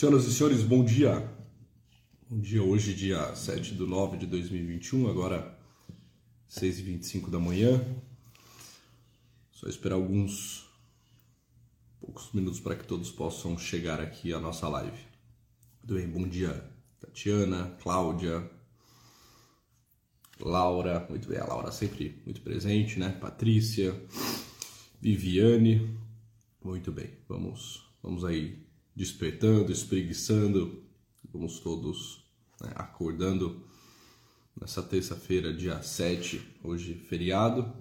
Senhoras e senhores, bom dia. Bom dia, hoje, dia 7 de 9 de 2021, agora 6h25 da manhã. Só esperar alguns poucos minutos para que todos possam chegar aqui à nossa live. Tudo bem? Bom dia, Tatiana, Cláudia, Laura, muito bem, a Laura sempre muito presente, né? Patrícia, Viviane, muito bem. Vamos, vamos aí despertando, espreguiçando, vamos todos né, acordando nessa terça-feira, dia 7, hoje feriado,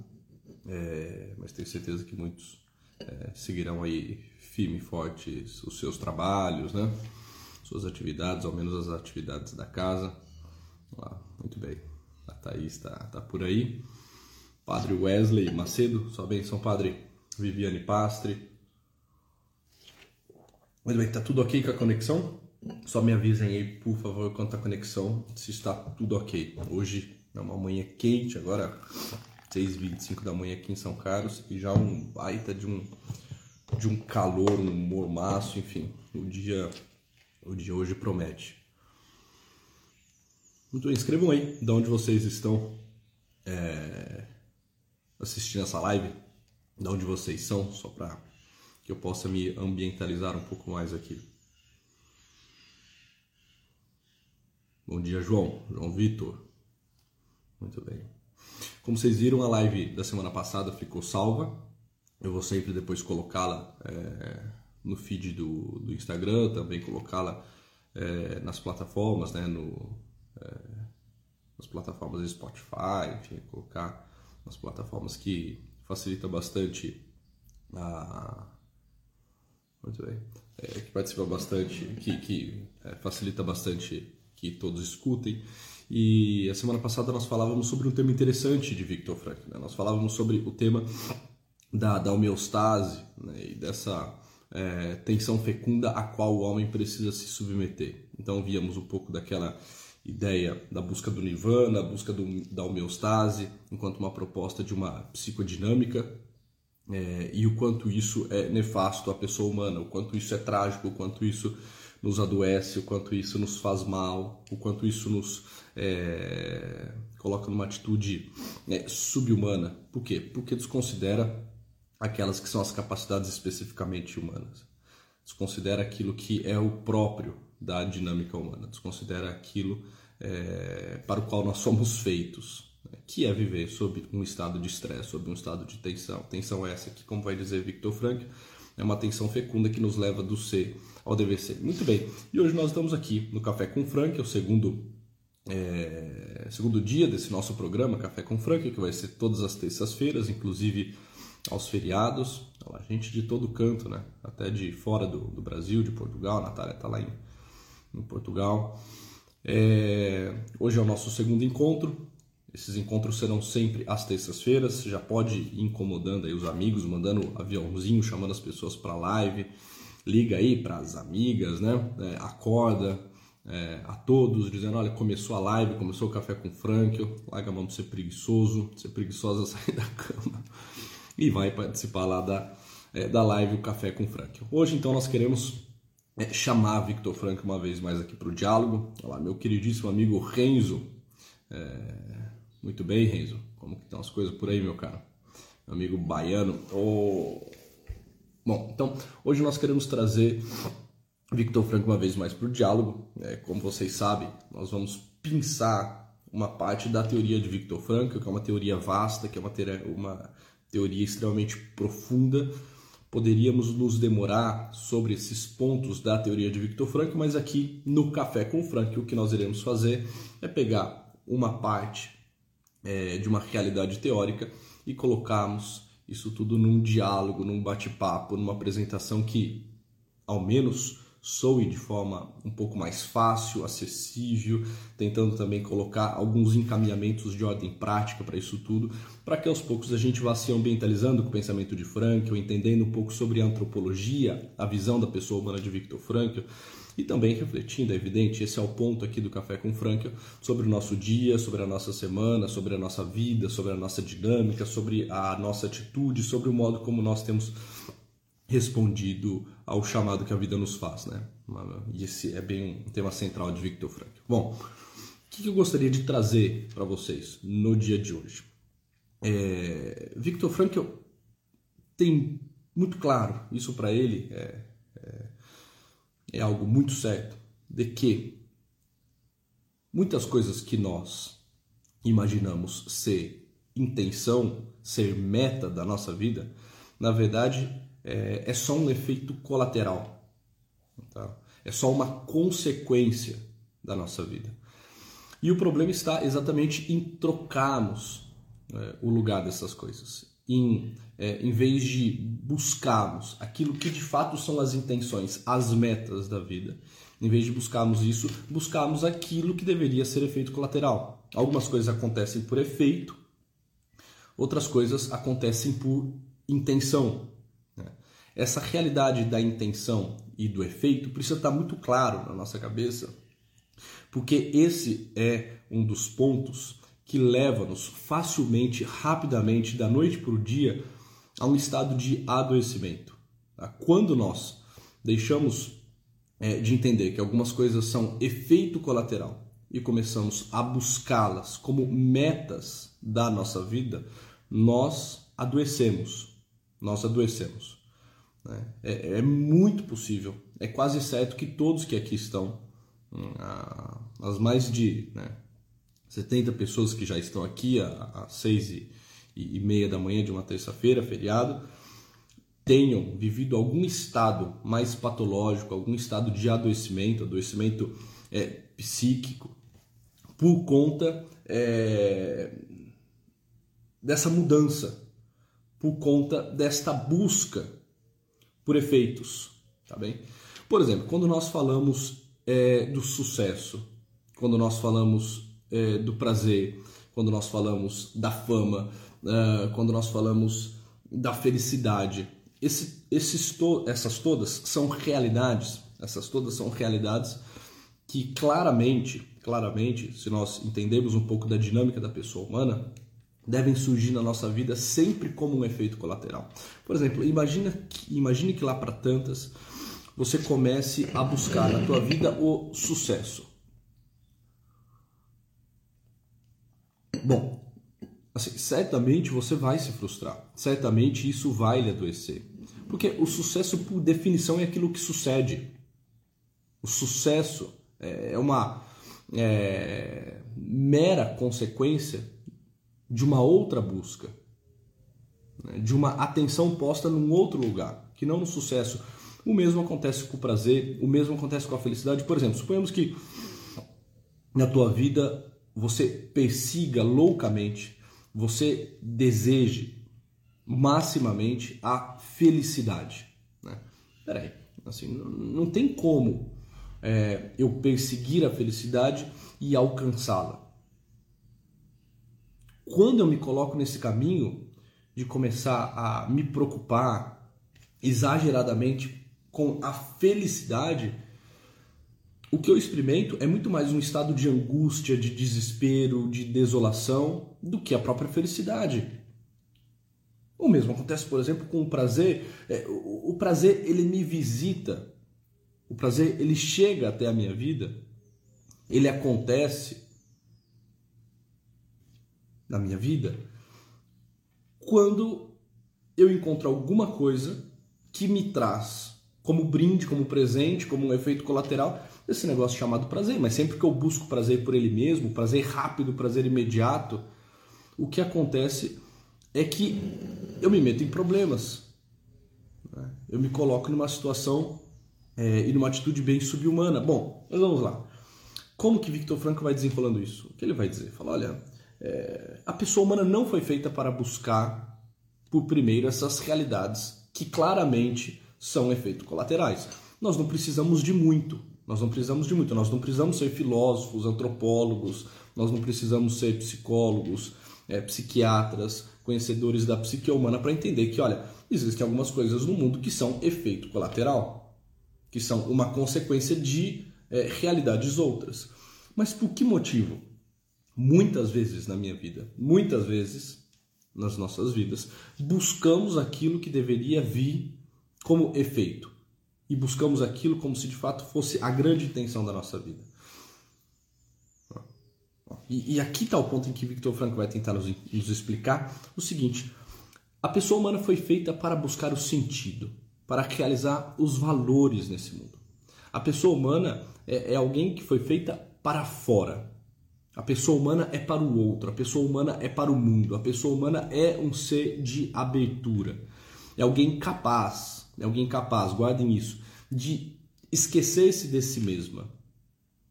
é, mas tenho certeza que muitos é, seguirão aí firme e fortes os seus trabalhos, né? Suas atividades, ao menos as atividades da casa. Muito bem. A Thaís está tá por aí. Padre Wesley Macedo, sua bênção, Padre Viviane Pastre. Muito bem, tá tudo ok com a conexão? Só me avisem aí, por favor, quanto à conexão, se está tudo ok. Hoje é uma manhã quente, agora 6h25 da manhã aqui em São Carlos, e já um baita de um, de um calor, um mormaço, enfim, o dia, o dia hoje promete. Muito bem, escrevam aí de onde vocês estão é, assistindo essa live, de onde vocês são, só para que eu possa me ambientalizar um pouco mais aqui. Bom dia, João. João Vitor. Muito bem. Como vocês viram, a live da semana passada ficou salva. Eu vou sempre depois colocá-la é, no feed do, do Instagram, também colocá-la é, nas plataformas, né, no, é, nas plataformas de Spotify, enfim, colocar nas plataformas que facilita bastante a muito bem é, que participa bastante que, que é, facilita bastante que todos escutem e a semana passada nós falávamos sobre um tema interessante de Victor Frankl né? nós falávamos sobre o tema da, da homeostase né? e dessa é, tensão fecunda a qual o homem precisa se submeter então víamos um pouco daquela ideia da busca do nirvana, a busca do, da homeostase, enquanto uma proposta de uma psicodinâmica, é, e o quanto isso é nefasto à pessoa humana, o quanto isso é trágico, o quanto isso nos adoece, o quanto isso nos faz mal, o quanto isso nos é, coloca numa atitude é, subhumana. Por quê? Porque desconsidera aquelas que são as capacidades especificamente humanas. Desconsidera aquilo que é o próprio da dinâmica humana, desconsidera aquilo é, para o qual nós somos feitos? Que é viver sob um estado de estresse, sob um estado de tensão. Tensão essa que, como vai dizer Victor Frankl, é uma tensão fecunda que nos leva do ser ao dever ser. Muito bem, e hoje nós estamos aqui no Café com Frank, é o segundo, é, segundo dia desse nosso programa, Café com Frank, que vai ser todas as terças-feiras, inclusive aos feriados. A gente de todo canto, né? até de fora do, do Brasil, de Portugal, a Natália está lá em em Portugal. É, hoje é o nosso segundo encontro. Esses encontros serão sempre às terças-feiras. Já pode ir incomodando aí os amigos, mandando aviãozinho, chamando as pessoas para live. Liga aí para as amigas, né? É, acorda é, a todos, dizendo: olha, começou a live, começou o café com Frank. Larga a mão de ser preguiçoso, de ser preguiçosa sair da cama e vai participar lá da, é, da live O Café com Frank. Hoje, então, nós queremos é, chamar Victor Frank uma vez mais aqui para o diálogo. Olá, meu queridíssimo amigo Renzo. É... Muito bem, Renzo. Como que estão as coisas por aí, meu caro? Meu amigo baiano. Oh... Bom, então, hoje nós queremos trazer Victor Frank uma vez mais para o diálogo. É, como vocês sabem, nós vamos pensar uma parte da teoria de Victor Frankl, que é uma teoria vasta, que é uma teoria, uma teoria extremamente profunda, Poderíamos nos demorar sobre esses pontos da teoria de Victor Frankl, mas aqui no Café com Frankl o que nós iremos fazer é pegar uma parte é, de uma realidade teórica e colocarmos isso tudo num diálogo, num bate-papo, numa apresentação que, ao menos, soe de forma um pouco mais fácil, acessível, tentando também colocar alguns encaminhamentos de ordem prática para isso tudo, para que aos poucos a gente vá se ambientalizando com o pensamento de Frankl, entendendo um pouco sobre a antropologia, a visão da pessoa humana de Viktor Frankl, e também refletindo, é evidente, esse é o ponto aqui do Café com Frankl, sobre o nosso dia, sobre a nossa semana, sobre a nossa vida, sobre a nossa dinâmica, sobre a nossa atitude, sobre o modo como nós temos respondido ao chamado que a vida nos faz, né? E esse é bem um tema central de Victor Frankl. Bom, o que eu gostaria de trazer para vocês no dia de hoje? É, Victor Frankl tem muito claro, isso para ele é, é algo muito certo, de que muitas coisas que nós imaginamos ser intenção, ser meta da nossa vida, na verdade é, é só um efeito colateral. Tá? É só uma consequência da nossa vida. E o problema está exatamente em trocarmos é, o lugar dessas coisas. Em, é, em vez de buscarmos aquilo que de fato são as intenções, as metas da vida, em vez de buscarmos isso, buscarmos aquilo que deveria ser efeito colateral. Algumas coisas acontecem por efeito, outras coisas acontecem por intenção. Né? Essa realidade da intenção e do efeito precisa estar muito claro na nossa cabeça, porque esse é um dos pontos que leva-nos facilmente, rapidamente, da noite para o dia, a um estado de adoecimento. Tá? Quando nós deixamos é, de entender que algumas coisas são efeito colateral e começamos a buscá-las como metas da nossa vida, nós adoecemos. Nós adoecemos. Né? É, é, muito possível, é quase certo que todos que aqui estão, hum, as mais de né, 70 pessoas que já estão aqui às 6 e, e meia da manhã de uma terça-feira, feriado, tenham vivido algum estado mais patológico, algum estado de adoecimento, adoecimento é, psíquico, por conta é, dessa mudança, por conta desta busca por efeitos, tá bem? Por exemplo, quando nós falamos é, do sucesso, quando nós falamos é, do prazer, quando nós falamos da fama, é, quando nós falamos da felicidade, esse, esses to essas todas são realidades, essas todas são realidades que claramente, claramente, se nós entendemos um pouco da dinâmica da pessoa humana, devem surgir na nossa vida sempre como um efeito colateral. Por exemplo, imagina que, imagine que lá para tantas você comece a buscar na tua vida o sucesso. Bom, assim, certamente você vai se frustrar, certamente isso vai lhe adoecer. Porque o sucesso, por definição, é aquilo que sucede. O sucesso é uma é, mera consequência de uma outra busca, né? de uma atenção posta num outro lugar, que não no sucesso. O mesmo acontece com o prazer, o mesmo acontece com a felicidade. Por exemplo, suponhamos que na tua vida você persiga loucamente, você deseje maximamente a felicidade. Né? Peraí, assim, não, tem como é, eu perseguir a felicidade e alcançá-la. Quando eu me coloco nesse caminho de começar a me preocupar exageradamente com a felicidade, o que eu experimento é muito mais um estado de angústia, de desespero, de desolação do que a própria felicidade. O mesmo acontece, por exemplo, com o prazer. É, o prazer ele me visita, o prazer ele chega até a minha vida, ele acontece na minha vida quando eu encontro alguma coisa que me traz como brinde, como presente, como um efeito colateral esse negócio chamado prazer. Mas sempre que eu busco prazer por ele mesmo, prazer rápido, prazer imediato, o que acontece é que eu me meto em problemas. Né? Eu me coloco numa situação é, e numa atitude bem subhumana. Bom, mas vamos lá. Como que Victor Franco vai desenrolando isso? O que ele vai dizer? Fala, olha, é, a pessoa humana não foi feita para buscar, por primeiro, essas realidades que claramente são efeitos colaterais. Nós não precisamos de muito. Nós não precisamos de muito. Nós não precisamos ser filósofos, antropólogos. Nós não precisamos ser psicólogos, é, psiquiatras, conhecedores da psique humana para entender que, olha, existem algumas coisas no mundo que são efeito colateral, que são uma consequência de é, realidades outras. Mas por que motivo? muitas vezes na minha vida, muitas vezes nas nossas vidas, buscamos aquilo que deveria vir como efeito. E buscamos aquilo como se de fato fosse a grande intenção da nossa vida. E, e aqui está o ponto em que Victor Frank vai tentar nos, nos explicar o seguinte: a pessoa humana foi feita para buscar o sentido, para realizar os valores nesse mundo. A pessoa humana é, é alguém que foi feita para fora. A pessoa humana é para o outro, a pessoa humana é para o mundo, a pessoa humana é um ser de abertura. É alguém capaz, é alguém capaz, guardem isso, de esquecer-se de si mesma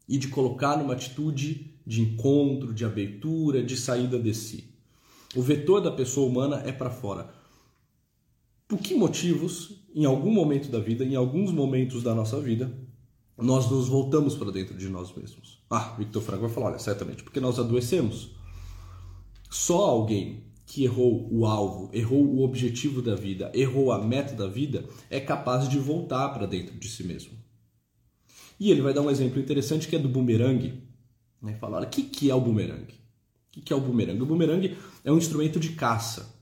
e de colocar numa atitude de encontro, de abertura, de saída de si. O vetor da pessoa humana é para fora. Por que motivos, em algum momento da vida, em alguns momentos da nossa vida, nós nos voltamos para dentro de nós mesmos? Ah, Victor Franco vai falar, olha, certamente porque nós adoecemos. Só alguém que errou o alvo, errou o objetivo da vida, errou a meta da vida, é capaz de voltar para dentro de si mesmo. E ele vai dar um exemplo interessante que é do bumerangue. Né? Fala, olha, o que, que é o bumerangue? O que, que é o bumerangue? O bumerangue é um instrumento de caça,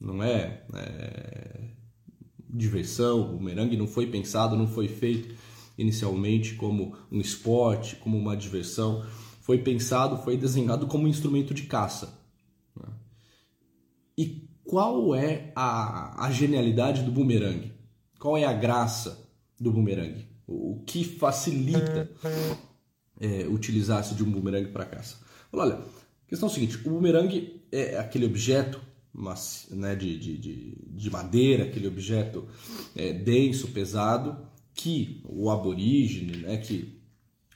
não é, é diversão. O bumerangue não foi pensado, não foi feito inicialmente como um esporte, como uma diversão. Foi pensado, foi desenhado como um instrumento de caça. E qual é a, a genialidade do bumerangue? Qual é a graça do bumerangue? O, que facilita é, utilizar-se de um bumerangue para caça? Olha, a questão é a seguinte: o bumerangue é aquele objeto mas, né, de, de, de, de, madeira, aquele objeto é, denso, pesado, que o aborígene, né, que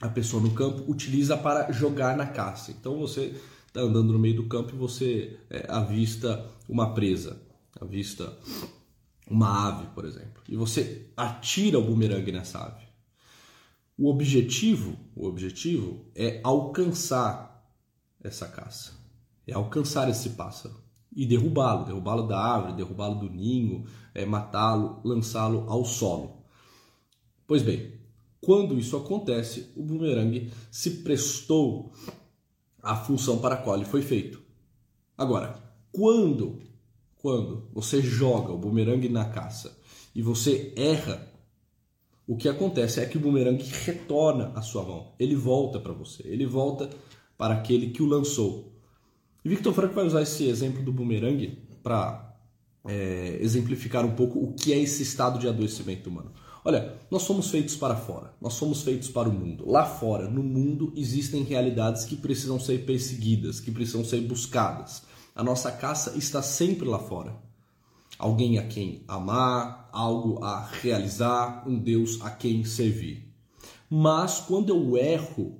a pessoa no campo utiliza para jogar na caça. Então você está andando no meio do campo e você é, avista uma presa, avista uma ave, por exemplo, e você atira o bumerangue nessa ave. O objetivo, o objetivo é alcançar essa caça, é alcançar esse pássaro e derrubá-lo, derrubá-lo da árvore, derrubá-lo do ninho, é, matá-lo, lançá-lo ao solo. Pois bem, quando isso acontece, o bumerangue se prestou a função para a qual ele foi feito. Agora, quando, quando você joga o bumerangue na caça e você erra, o que acontece é que o bumerangue retorna à sua mão. Ele volta para você, ele volta para aquele que o lançou. E Victor Frank vai usar esse exemplo do bumerangue para é, exemplificar um pouco o que é esse estado de adoecimento humano. Olha, nós somos feitos para fora, nós somos feitos para o mundo. Lá fora, no mundo, existem realidades que precisam ser perseguidas, que precisam ser buscadas. A nossa caça está sempre lá fora. Alguém a quem amar, algo a realizar, um Deus a quem servir. Mas quando eu erro,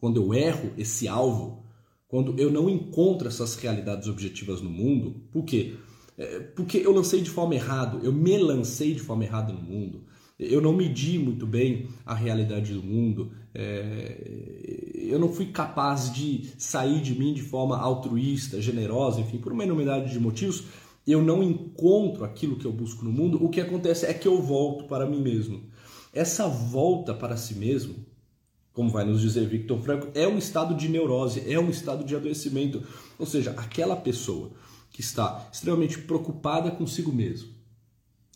quando eu erro esse alvo, quando eu não encontro essas realidades objetivas no mundo, por quê? É, porque eu lancei de forma errada, eu me lancei de forma errada no mundo. Eu não medi muito bem a realidade do mundo. É, eu não fui capaz de sair de mim de forma altruísta, generosa, enfim, por uma enormidade de motivos. Eu não encontro aquilo que eu busco no mundo. O que acontece é que eu volto para mim mesmo. Essa volta para si mesmo, como vai nos dizer Victor Franco, é um estado de neurose, é um estado de adoecimento. Ou seja, aquela pessoa que está extremamente preocupada consigo mesmo.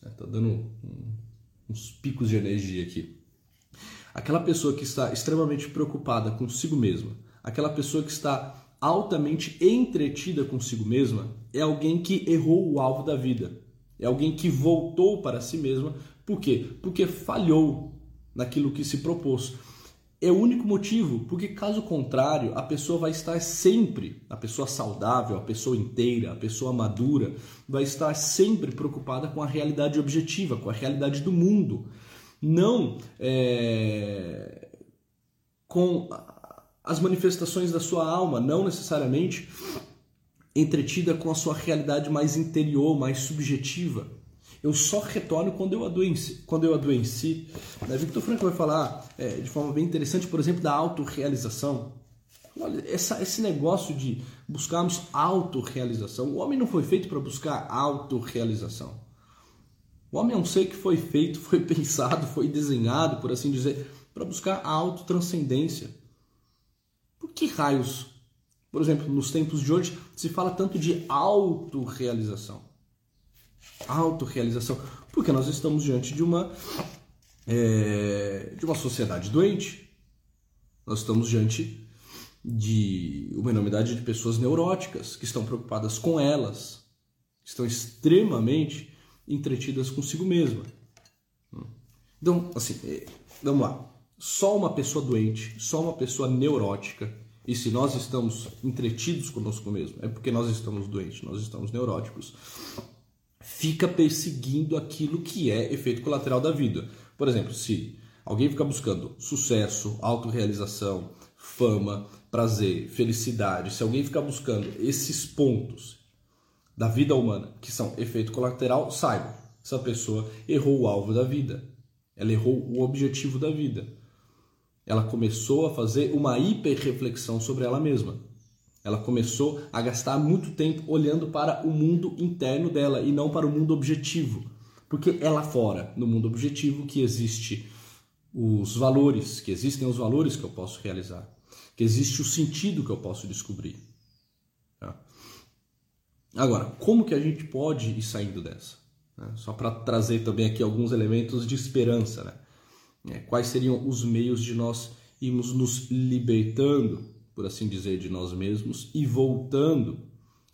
Está é, dando uns picos de energia aqui. Aquela pessoa que está extremamente preocupada consigo mesma, aquela pessoa que está altamente entretida consigo mesma, é alguém que errou o alvo da vida. É alguém que voltou para si mesma. Por quê? Porque falhou naquilo que se propôs é o único motivo, porque caso contrário, a pessoa vai estar sempre, a pessoa saudável, a pessoa inteira, a pessoa madura, vai estar sempre preocupada com a realidade objetiva, com a realidade do mundo, não é, com as manifestações da sua alma, não necessariamente entretida com a sua realidade mais interior, mais subjetiva. Eu só retorno quando eu adoeci. Quando eu adoeci. Né? Victor Franco vai falar é, de forma bem interessante, por exemplo, da autorrealização. Olha, essa, esse negócio de buscarmos autorrealização. O homem não foi feito para buscar autorrealização. O homem é um ser que foi feito, foi pensado, foi desenhado, por assim dizer, para buscar a autotranscendência. Por que raios, por exemplo, nos tempos de hoje, se fala tanto de autorrealização? Autorrealização. Porque nós estamos diante de uma, é, de uma sociedade doente. Nós estamos diante de uma enormidade de pessoas neuróticas que estão preocupadas com elas, estão extremamente entretidas consigo mesma. Então, assim, é, vamos lá. Só uma pessoa doente, só uma pessoa neurótica, e se nós estamos entretidos conosco mesmo, é porque nós estamos doentes, nós estamos neuróticos, fica perseguindo aquilo que é efeito colateral da vida. Por exemplo, se alguém fica buscando sucesso, autorrealização, fama, prazer, felicidade, se alguém ficar buscando esses pontos da vida humana que são efeito colateral, saiba, essa pessoa errou o alvo da vida. Ela errou o objetivo da vida. Ela começou a fazer uma hiperreflexão sobre ela mesma. Ela começou a gastar muito tempo olhando para o mundo interno dela e não para o mundo objetivo. Porque é lá fora, no mundo objetivo, que existe os valores, que existem os valores que eu posso realizar, que existe o sentido que eu posso descobrir. Tá? Agora, como que a gente pode ir saindo dessa? Né? Só para trazer também aqui alguns elementos de esperança. Né? É, quais seriam os meios de nós irmos nos libertando, por assim dizer, de nós mesmos e voltando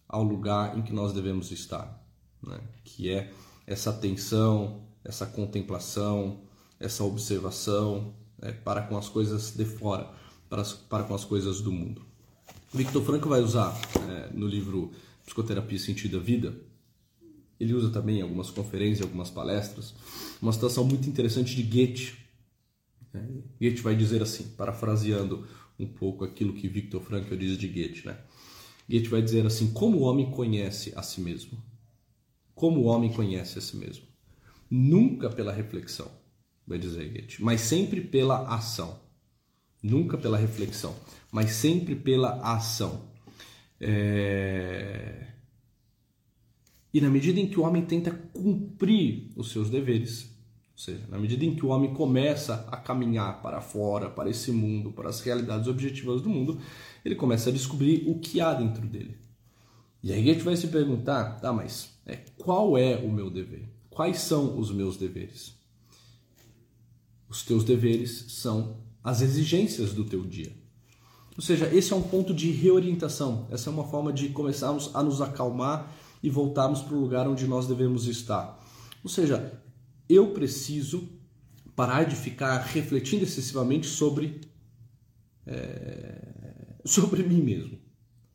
ao lugar em que nós devemos estar, né? que é essa atenção, essa contemplação, essa observação né? para com as coisas de fora, para, para com as coisas do mundo. Victor Franco vai usar é, no livro Psicoterapia Sentido da Vida ele usa também em algumas conferências, algumas palestras, uma situação muito interessante de Goethe. É, Goethe vai dizer assim, parafraseando um pouco aquilo que Viktor Frankl diz de Goethe, né? Goethe vai dizer assim: como o homem conhece a si mesmo? Como o homem conhece a si mesmo? Nunca pela reflexão, vai dizer Goethe, mas sempre pela ação. Nunca pela reflexão, mas sempre pela ação. É... E na medida em que o homem tenta cumprir os seus deveres, ou seja, na medida em que o homem começa a caminhar para fora, para esse mundo, para as realidades objetivas do mundo, ele começa a descobrir o que há dentro dele. E aí a gente vai se perguntar, tá, mas é, qual é o meu dever? Quais são os meus deveres? Os teus deveres são as exigências do teu dia. Ou seja, esse é um ponto de reorientação. Essa é uma forma de começarmos a nos acalmar e voltarmos para o lugar onde nós devemos estar. Ou seja, eu preciso parar de ficar refletindo excessivamente sobre, é, sobre mim mesmo.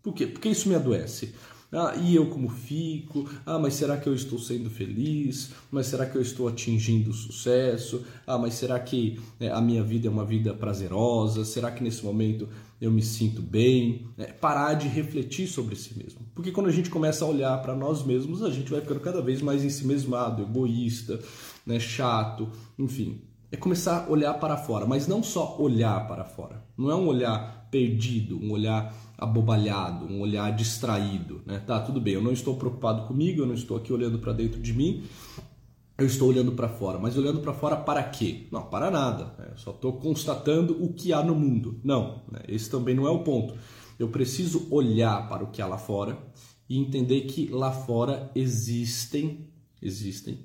Por quê? Porque isso me adoece. Ah, e eu como fico? Ah, mas será que eu estou sendo feliz? Mas será que eu estou atingindo sucesso? Ah, mas será que é, a minha vida é uma vida prazerosa? Será que nesse momento eu me sinto bem? É, parar de refletir sobre si mesmo. Porque quando a gente começa a olhar para nós mesmos, a gente vai ficando cada vez mais ensimesmado, egoísta, né, chato, enfim. É começar a olhar para fora, mas não só olhar para fora. Não é um olhar perdido, um olhar abobalhado, um olhar distraído, né? Tá, tudo bem, eu não estou preocupado comigo, eu não estou aqui olhando para dentro de mim, eu estou olhando para fora. Mas olhando para fora para quê? Não, para nada. Né? Só estou constatando o que há no mundo. Não, né? esse também não é o ponto. Eu preciso olhar para o que há lá fora e entender que lá fora existem, existem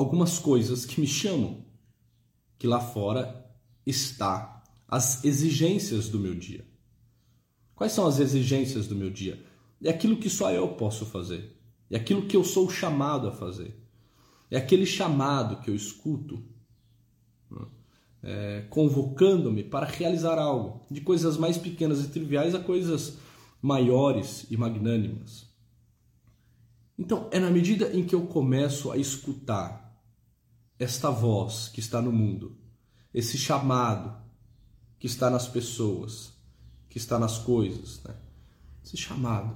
algumas coisas que me chamam, que lá fora está as exigências do meu dia. Quais são as exigências do meu dia? É aquilo que só eu posso fazer. É aquilo que eu sou chamado a fazer. É aquele chamado que eu escuto, né? é, convocando-me para realizar algo, de coisas mais pequenas e triviais a coisas maiores e magnânimas. Então, é na medida em que eu começo a escutar esta voz que está no mundo, esse chamado que está nas pessoas, que está nas coisas. Né? Esse chamado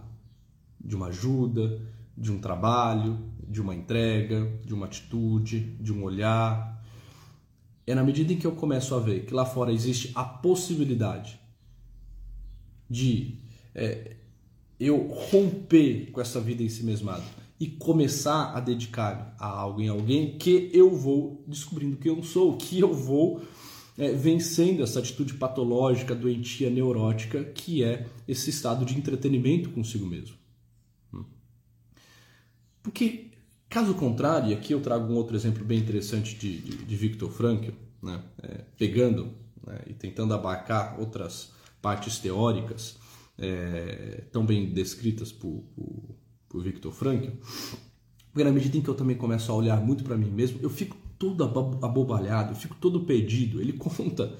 de uma ajuda, de um trabalho, de uma entrega, de uma atitude, de um olhar. É na medida em que eu começo a ver que lá fora existe a possibilidade de é, eu romper com essa vida em si mesmado e começar a dedicar a algo em alguém que eu vou descobrindo que eu sou, que eu vou é, vencendo essa atitude patológica, doentia, neurótica, que é esse estado de entretenimento consigo mesmo. Hum. Porque Caso contrário, e aqui eu trago um outro exemplo bem interessante de, de, de Frankl, né? É, pegando né? e tentando abarcar outras partes teóricas é, tão bem descritas por, por, por Viktor Frankl, porque na medida em que eu também começo a olhar muito para mim mesmo, eu fico todo abobalhado, eu fico todo perdido. Ele conta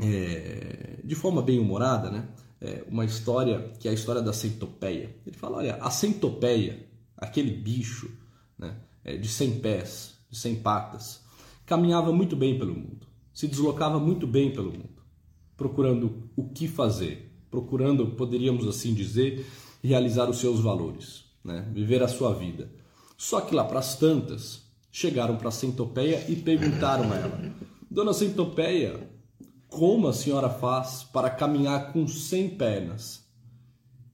é, de forma bem humorada, né? É, uma história que é a história da centopeia. Ele fala, olha, a centopeia, aquele bicho né, é, de 100 pés, de 100 patas, caminhava muito bem pelo mundo, se deslocava muito bem pelo mundo, procurando o que fazer, procurando, poderíamos assim dizer, realizar os seus valores, né, viver a sua vida. Só que lá para as tantas, chegaram para a centopeia e perguntaram a ela: Dona Centopeia, como a senhora faz para caminhar com 100 pernas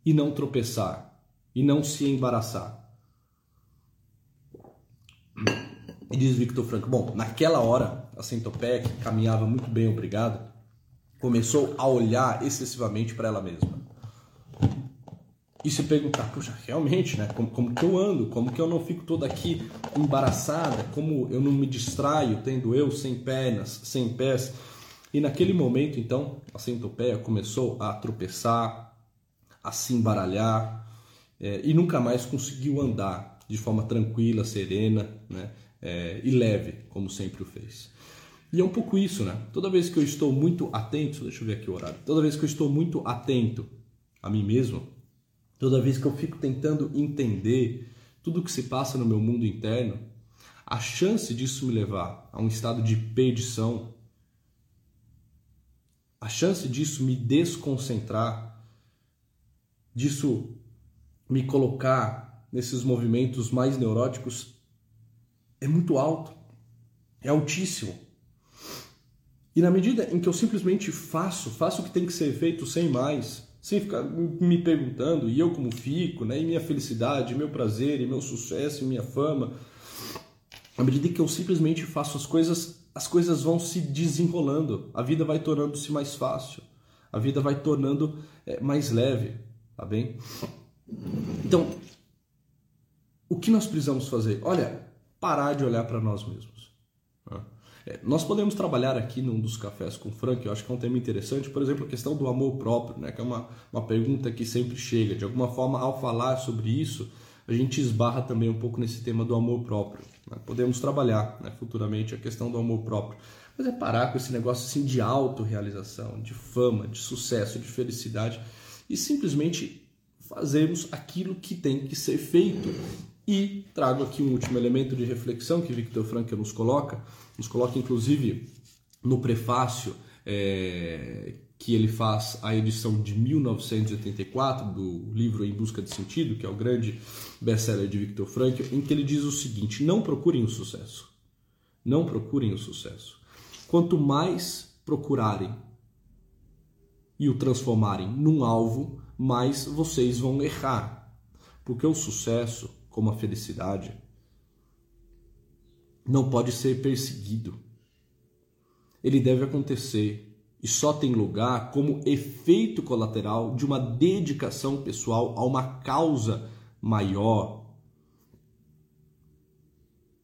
e não tropeçar e não se embaraçar? E diz Victor Franco: Bom, naquela hora, a centopeia, que caminhava muito bem, obrigado, começou a olhar excessivamente para ela mesma e se perguntar, puxa, realmente, né? Como, como que eu ando? Como que eu não fico toda aqui embaraçada? Como eu não me distraio tendo eu sem pernas, sem pés? E naquele momento, então, a centopeia começou a tropeçar, a se embaralhar é, e nunca mais conseguiu andar de forma tranquila, serena né? É, e leve, como sempre o fez. E é um pouco isso, né? Toda vez que eu estou muito atento, deixa eu ver aqui o horário, toda vez que eu estou muito atento a mim mesmo, Toda vez que eu fico tentando entender tudo o que se passa no meu mundo interno, a chance disso me levar a um estado de perdição, a chance disso me desconcentrar, disso me colocar nesses movimentos mais neuróticos é muito alto, é altíssimo. E na medida em que eu simplesmente faço, faço o que tem que ser feito sem mais, sem ficar me perguntando, e eu como fico, né? e minha felicidade, meu prazer, e meu sucesso, e minha fama. À medida que eu simplesmente faço as coisas, as coisas vão se desenrolando, a vida vai tornando-se mais fácil, a vida vai tornando é, mais leve, tá bem? Então, o que nós precisamos fazer? Olha, parar de olhar para nós mesmos. É, nós podemos trabalhar aqui num dos cafés com o Frank, eu acho que é um tema interessante, por exemplo, a questão do amor próprio, né, que é uma, uma pergunta que sempre chega. De alguma forma, ao falar sobre isso, a gente esbarra também um pouco nesse tema do amor próprio. Né? Podemos trabalhar né, futuramente a questão do amor próprio, mas é parar com esse negócio assim de autorrealização, de fama, de sucesso, de felicidade e simplesmente fazermos aquilo que tem que ser feito. E trago aqui um último elemento de reflexão que Victor Frankl nos coloca, nos coloca inclusive no prefácio é, que ele faz a edição de 1984 do livro Em Busca de Sentido, que é o grande best-seller de Viktor Frankl, em que ele diz o seguinte: não procurem o sucesso. Não procurem o sucesso. Quanto mais procurarem e o transformarem num alvo, mais vocês vão errar. Porque o sucesso, como a felicidade, não pode ser perseguido. Ele deve acontecer e só tem lugar como efeito colateral de uma dedicação pessoal a uma causa maior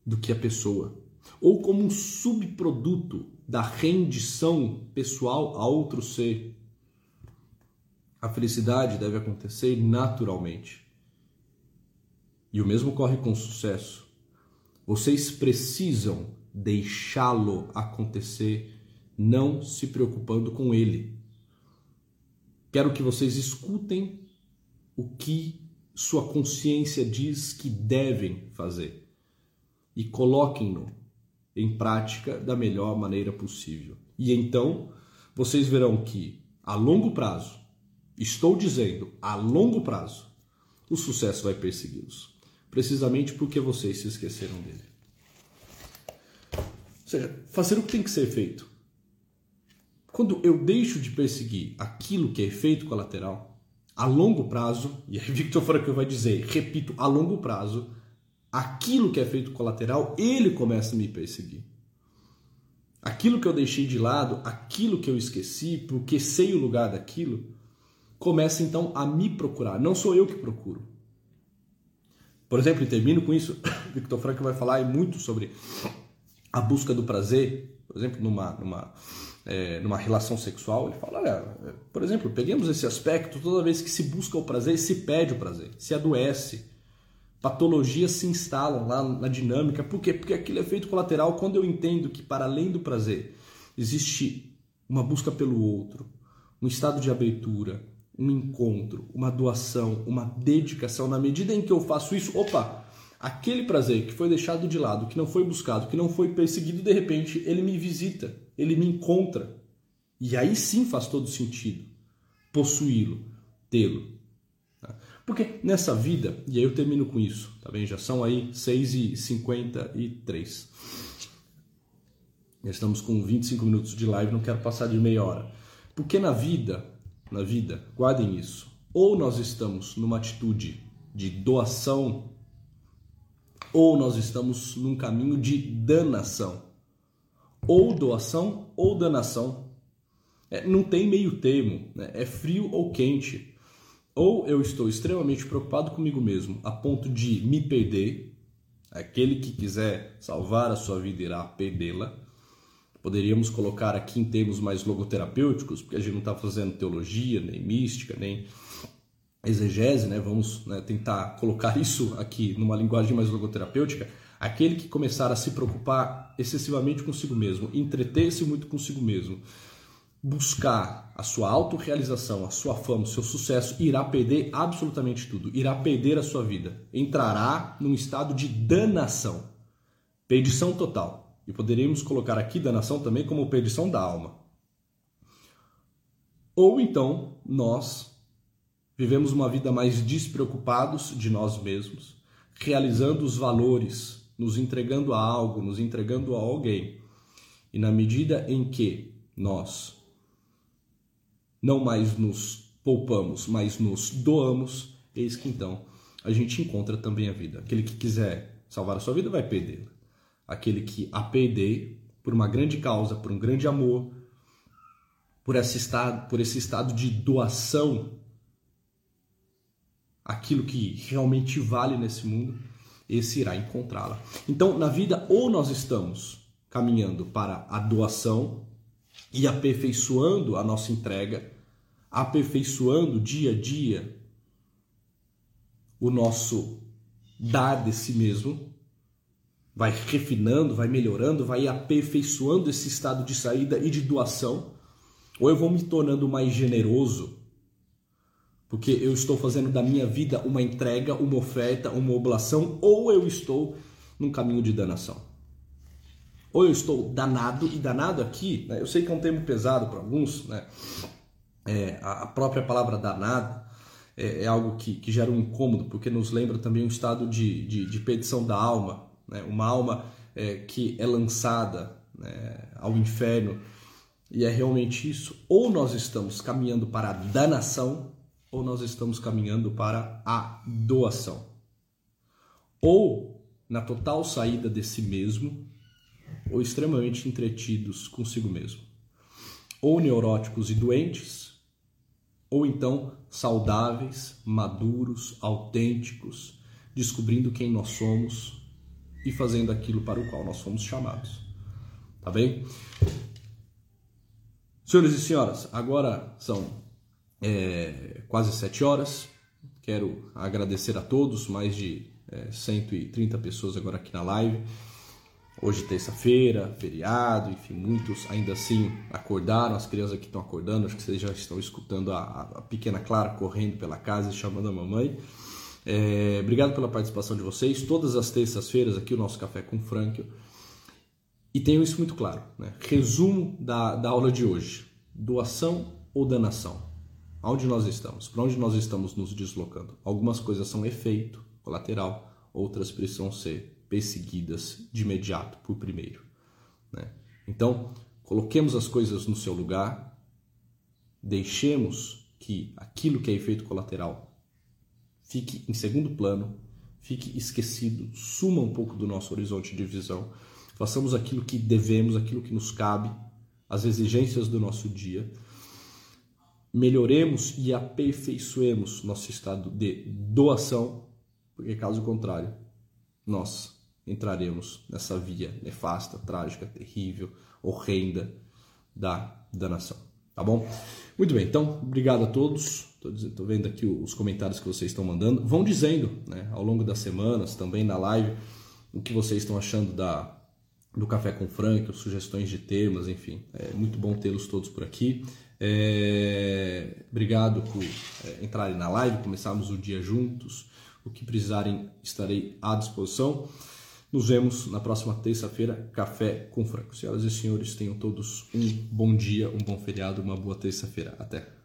do que a pessoa, ou como um subproduto da rendição pessoal a outro ser. A felicidade deve acontecer naturalmente. E o mesmo ocorre com o sucesso. Vocês precisam deixá-lo acontecer, não se preocupando com ele. Quero que vocês escutem o que sua consciência diz que devem fazer e coloquem-no em prática da melhor maneira possível. E então vocês verão que a longo prazo, estou dizendo a longo prazo, o sucesso vai persegui-los precisamente porque vocês se esqueceram dele. Ou seja, fazer o que tem que ser feito. Quando eu deixo de perseguir aquilo que é efeito colateral, a longo prazo, e aí Victor Frankl vai dizer, repito, a longo prazo, aquilo que é efeito colateral, ele começa a me perseguir. Aquilo que eu deixei de lado, aquilo que eu esqueci, porque sei o lugar daquilo, começa então a me procurar. Não sou eu que procuro Por exemplo, e termino com isso, Victor Frankl vai falar muito sobre a busca do prazer, por exemplo, numa, numa, é, numa relação sexual. Ele fala, olha, por exemplo, peguemos esse aspecto, toda vez que se busca o prazer, se pede o prazer, se adoece, patologias se instalam lá na dinâmica. Por quê? Porque aquilo é efeito colateral quando eu entendo que para além do prazer existe uma busca pelo outro, um estado de abertura, um encontro, uma doação, uma dedicação. Na medida em que eu faço isso, opa, aquele prazer que foi deixado de lado, que não foi buscado, que não foi perseguido, de repente ele me visita, ele me encontra. E aí sim faz todo sentido possuí-lo, tê-lo. Tá? Porque nessa vida, e aí eu termino com isso, tá bem? Já são aí 6h53. Já estamos com 25 minutos de live, não quero passar de meia hora. Porque na vida, na vida, guardem isso. Ou nós estamos numa atitude de doação, ou nós estamos num caminho de danação. Ou doação ou danação. É, não tem meio termo, né? é frio ou quente. Ou eu estou extremamente preocupado comigo mesmo, a ponto de me perder. Aquele que quiser salvar a sua vida irá perdê-la Poderíamos colocar aqui em termos mais logoterapêuticos, porque a gente não está fazendo teologia, nem mística, nem exegese, né? Vamos né, tentar colocar isso aqui numa linguagem mais logoterapêutica. Aquele que começar a se preocupar excessivamente consigo mesmo, entreter-se muito consigo mesmo, buscar a sua autorrealização, a sua fama, o seu sucesso, irá perder absolutamente tudo, irá perder a sua vida, entrará num estado de danação, perdição total. E poderíamos colocar aqui danação também como perdição da alma. Ou então nós vivemos uma vida mais despreocupados de nós mesmos, realizando os valores, nos entregando a algo, nos entregando a alguém. E na medida em que nós não mais nos poupamos, mas nos doamos, eis que então a gente encontra também a vida. Aquele que quiser salvar a sua vida vai perdê-la aquele que apeidei por uma grande causa, por um grande amor, por esse estado, por esse estado de doação, aquilo que realmente vale nesse mundo, esse irá encontrá-la. Então, na vida, ou nós estamos caminhando para a doação e aperfeiçoando a nossa entrega, aperfeiçoando dia a dia o nosso dar de si mesmo, vai refinando, vai melhorando, vai aperfeiçoando esse estado de saída e de doação, ou eu vou me tornando mais generoso, porque eu estou fazendo da minha vida uma entrega, uma oferta, uma oblação, ou eu estou num caminho de danação. Ou eu estou danado, e danado aqui, né, eu sei que é um termo pesado para alguns, né, é, a própria palavra danado é, é algo que, que, gera um incômodo, porque nos lembra também um estado de, de, de perdição da alma, né? uma alma é, que é lançada né, ao inferno. E é realmente isso. Ou nós estamos caminhando para a danação, ou nós estamos caminhando para a doação. Ou na total saída de si mesmo, ou extremamente entretidos consigo mesmo. Ou neuróticos e doentes, ou então saudáveis, maduros, autênticos, descobrindo quem nós somos e fazendo aquilo para o qual nós fomos chamados. Tá bem? Senhores e senhoras, agora são é, quase sete horas. Quero agradecer a todos, mais de é, 130 pessoas agora aqui na live. Hoje, terça-feira, feriado, enfim, muitos ainda assim acordaram, as crianças que estão acordando, acho que vocês já estão escutando a, a pequena Clara correndo pela casa e chamando a mamãe. É, obrigado pela participação de vocês. Todas as terças-feiras aqui o nosso Café com Franklin. E tenho isso muito claro. Né? Resumo da, da aula de hoje: doação ou danação? Aonde nós estamos? Para onde nós estamos nos deslocando? Algumas coisas são efeito colateral, outras precisam ser perseguidas de imediato por primeiro. Né? Então, coloquemos as coisas no seu lugar, deixemos que aquilo que é efeito colateral fique em segundo plano, fique esquecido, suma um pouco do nosso horizonte de visão, façamos aquilo que devemos, aquilo que nos cabe, as exigências do nosso dia, melhoremos e aperfeiçoemos nosso estado de doação porque caso contrário, nós entraremos nessa via nefasta, trágica, terrível, horrenda da, da nação. Tá bom? Muito bem, então, obrigado a todos. Estou vendo aqui os comentários que vocês estão mandando. Vão dizendo, né, ao longo das semanas, também na live, o que vocês estão achando da, do Café com Frank, sugestões de temas, enfim. É muito bom tê-los todos por aqui. É, obrigado por é, entrarem na live, começarmos o dia juntos. O que precisarem, estarei à disposição. Nos vemos na próxima terça-feira, Café com Franco. Senhoras e senhores, tenham todos um bom dia, um bom feriado, uma boa terça-feira. Até!